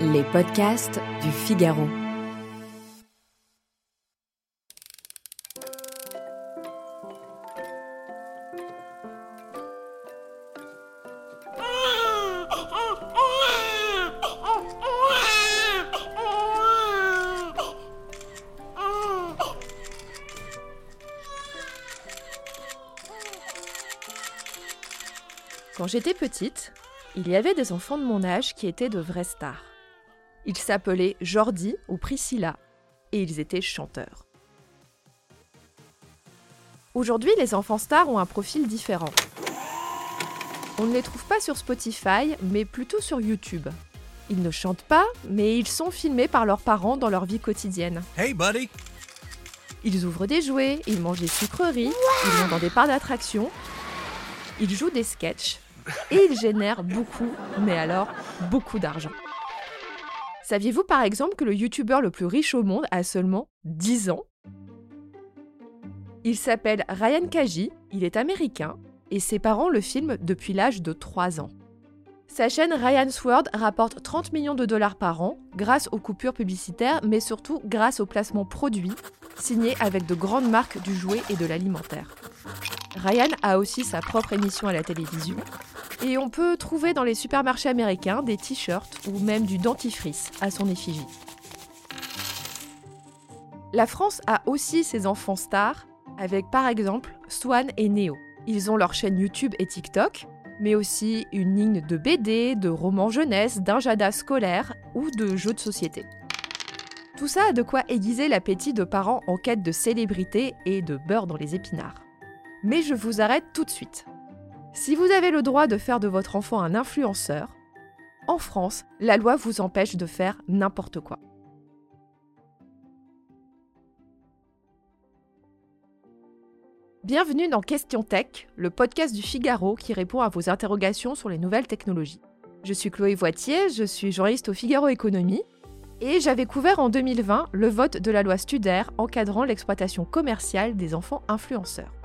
Les podcasts du Figaro. Quand j'étais petite, il y avait des enfants de mon âge qui étaient de vrais stars. Ils s'appelaient Jordi ou Priscilla et ils étaient chanteurs. Aujourd'hui, les enfants stars ont un profil différent. On ne les trouve pas sur Spotify, mais plutôt sur YouTube. Ils ne chantent pas, mais ils sont filmés par leurs parents dans leur vie quotidienne. Hey, buddy. Ils ouvrent des jouets, ils mangent des sucreries, ils vont dans des parcs d'attractions, ils jouent des sketchs et ils génèrent beaucoup, mais alors beaucoup d'argent. Saviez-vous par exemple que le youtubeur le plus riche au monde a seulement 10 ans? Il s'appelle Ryan Kaji, il est américain et ses parents le filment depuis l'âge de 3 ans. Sa chaîne Ryan's World rapporte 30 millions de dollars par an grâce aux coupures publicitaires, mais surtout grâce aux placements produits signés avec de grandes marques du jouet et de l'alimentaire. Ryan a aussi sa propre émission à la télévision et on peut trouver dans les supermarchés américains des t-shirts ou même du dentifrice à son effigie. La France a aussi ses enfants stars avec par exemple Swan et Neo. Ils ont leur chaîne YouTube et TikTok, mais aussi une ligne de BD, de romans jeunesse, d'injada scolaire ou de jeux de société. Tout ça a de quoi aiguiser l'appétit de parents en quête de célébrité et de beurre dans les épinards. Mais je vous arrête tout de suite. Si vous avez le droit de faire de votre enfant un influenceur, en France, la loi vous empêche de faire n'importe quoi. Bienvenue dans Question Tech, le podcast du Figaro qui répond à vos interrogations sur les nouvelles technologies. Je suis Chloé Voitier, je suis journaliste au Figaro Économie et j'avais couvert en 2020 le vote de la loi Studer encadrant l'exploitation commerciale des enfants influenceurs.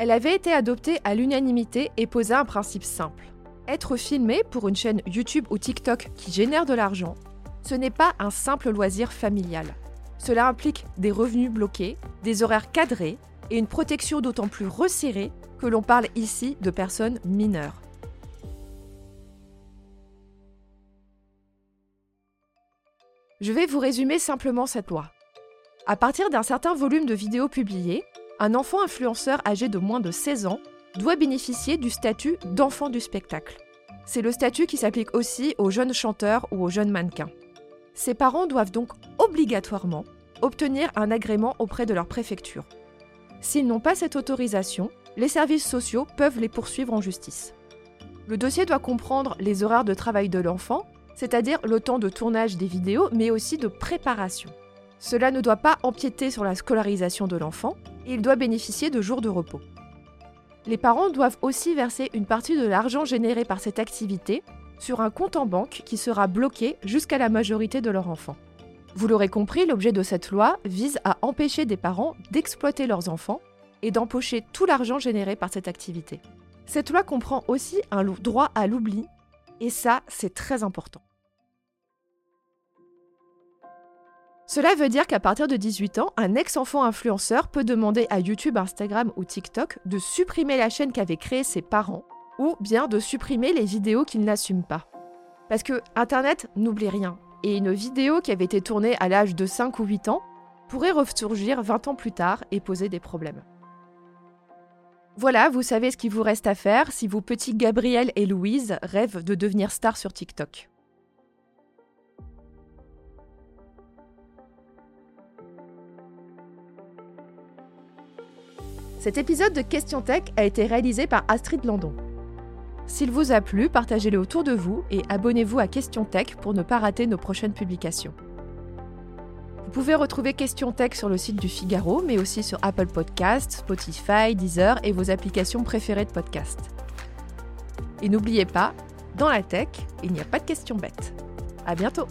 Elle avait été adoptée à l'unanimité et posait un principe simple. Être filmé pour une chaîne YouTube ou TikTok qui génère de l'argent, ce n'est pas un simple loisir familial. Cela implique des revenus bloqués, des horaires cadrés et une protection d'autant plus resserrée que l'on parle ici de personnes mineures. Je vais vous résumer simplement cette loi. À partir d'un certain volume de vidéos publiées, un enfant influenceur âgé de moins de 16 ans doit bénéficier du statut d'enfant du spectacle. C'est le statut qui s'applique aussi aux jeunes chanteurs ou aux jeunes mannequins. Ses parents doivent donc obligatoirement obtenir un agrément auprès de leur préfecture. S'ils n'ont pas cette autorisation, les services sociaux peuvent les poursuivre en justice. Le dossier doit comprendre les horaires de travail de l'enfant, c'est-à-dire le temps de tournage des vidéos, mais aussi de préparation. Cela ne doit pas empiéter sur la scolarisation de l'enfant il doit bénéficier de jours de repos. Les parents doivent aussi verser une partie de l'argent généré par cette activité sur un compte en banque qui sera bloqué jusqu'à la majorité de leur enfant. Vous l'aurez compris, l'objet de cette loi vise à empêcher des parents d'exploiter leurs enfants et d'empocher tout l'argent généré par cette activité. Cette loi comprend aussi un droit à l'oubli, et ça, c'est très important. Cela veut dire qu'à partir de 18 ans, un ex-enfant influenceur peut demander à YouTube, Instagram ou TikTok de supprimer la chaîne qu'avaient créée ses parents, ou bien de supprimer les vidéos qu'il n'assume pas. Parce que Internet n'oublie rien, et une vidéo qui avait été tournée à l'âge de 5 ou 8 ans pourrait ressurgir 20 ans plus tard et poser des problèmes. Voilà, vous savez ce qu'il vous reste à faire si vos petits Gabriel et Louise rêvent de devenir stars sur TikTok. Cet épisode de Question Tech a été réalisé par Astrid Landon. S'il vous a plu, partagez-le autour de vous et abonnez-vous à Question Tech pour ne pas rater nos prochaines publications. Vous pouvez retrouver Question Tech sur le site du Figaro, mais aussi sur Apple Podcasts, Spotify, Deezer et vos applications préférées de podcast. Et n'oubliez pas, dans la tech, il n'y a pas de questions bêtes. À bientôt!